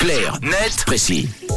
Clair, net, précis.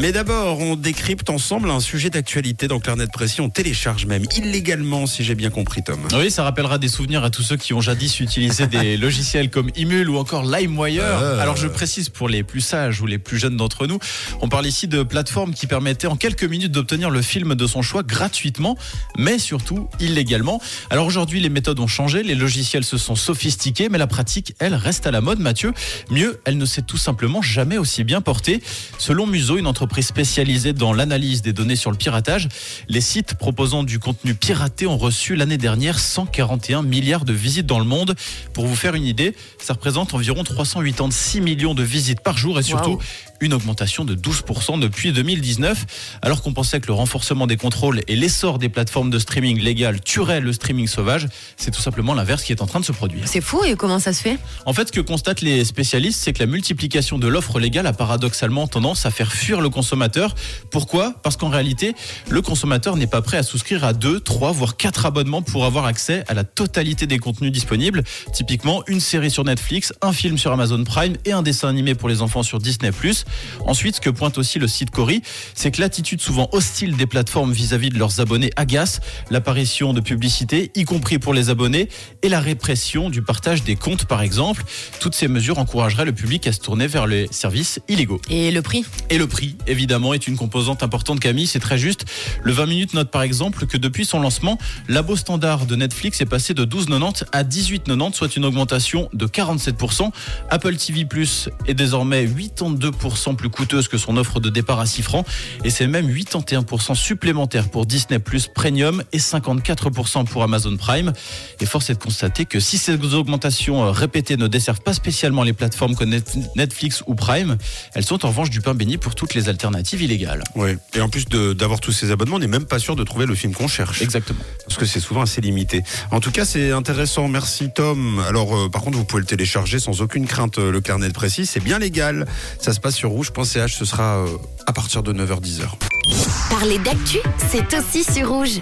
Mais d'abord, on décrypte ensemble un sujet d'actualité dans Clarnet Précis. On télécharge même illégalement, si j'ai bien compris, Tom. Oui, ça rappellera des souvenirs à tous ceux qui ont jadis utilisé des logiciels comme Imul ou encore LimeWire. Euh. Alors je précise pour les plus sages ou les plus jeunes d'entre nous, on parle ici de plateformes qui permettaient en quelques minutes d'obtenir le film de son choix gratuitement, mais surtout illégalement. Alors aujourd'hui, les méthodes ont changé, les logiciels se sont sophistiqués, mais la pratique, elle, reste à la mode, Mathieu. Mieux, elle ne s'est tout simplement jamais aussi bien portée. Selon Muso, entreprise spécialisée dans l'analyse des données sur le piratage, les sites proposant du contenu piraté ont reçu l'année dernière 141 milliards de visites dans le monde. Pour vous faire une idée, ça représente environ 386 millions de visites par jour et surtout. Une augmentation de 12% depuis 2019. Alors qu'on pensait que le renforcement des contrôles et l'essor des plateformes de streaming légales tueraient le streaming sauvage, c'est tout simplement l'inverse qui est en train de se produire. C'est fou et comment ça se fait? En fait, ce que constatent les spécialistes, c'est que la multiplication de l'offre légale a paradoxalement tendance à faire fuir le consommateur. Pourquoi? Parce qu'en réalité, le consommateur n'est pas prêt à souscrire à deux, trois, voire quatre abonnements pour avoir accès à la totalité des contenus disponibles. Typiquement, une série sur Netflix, un film sur Amazon Prime et un dessin animé pour les enfants sur Disney+. Ensuite, ce que pointe aussi le site Cori, c'est que l'attitude souvent hostile des plateformes vis-à-vis de leurs abonnés agace, l'apparition de publicités, y compris pour les abonnés, et la répression du partage des comptes, par exemple. Toutes ces mesures encourageraient le public à se tourner vers les services illégaux. Et le prix? Et le prix, évidemment, est une composante importante, Camille, c'est très juste. Le 20 minutes note par exemple que depuis son lancement, l'abo standard de Netflix est passé de 12,90 à 18,90, soit une augmentation de 47%. Apple TV Plus est désormais 82% plus coûteuse que son offre de départ à 6 francs, et c'est même 81% supplémentaire pour Disney Plus Premium et 54% pour Amazon Prime. Et force est de constater que si ces augmentations euh, répétées ne desservent pas spécialement les plateformes comme Net- Netflix ou Prime, elles sont en revanche du pain béni pour toutes les alternatives illégales. Ouais. Et en plus d'avoir tous ces abonnements, on n'est même pas sûr de trouver le film qu'on cherche. Exactement. Parce que c'est souvent assez limité. En tout cas, c'est intéressant. Merci, Tom. Alors, euh, par contre, vous pouvez le télécharger sans aucune crainte, euh, le carnet de précis. C'est bien légal. Ça se passe sur rouge.ch. Ce sera euh, à partir de 9h-10h. Parler d'actu, c'est aussi sur rouge.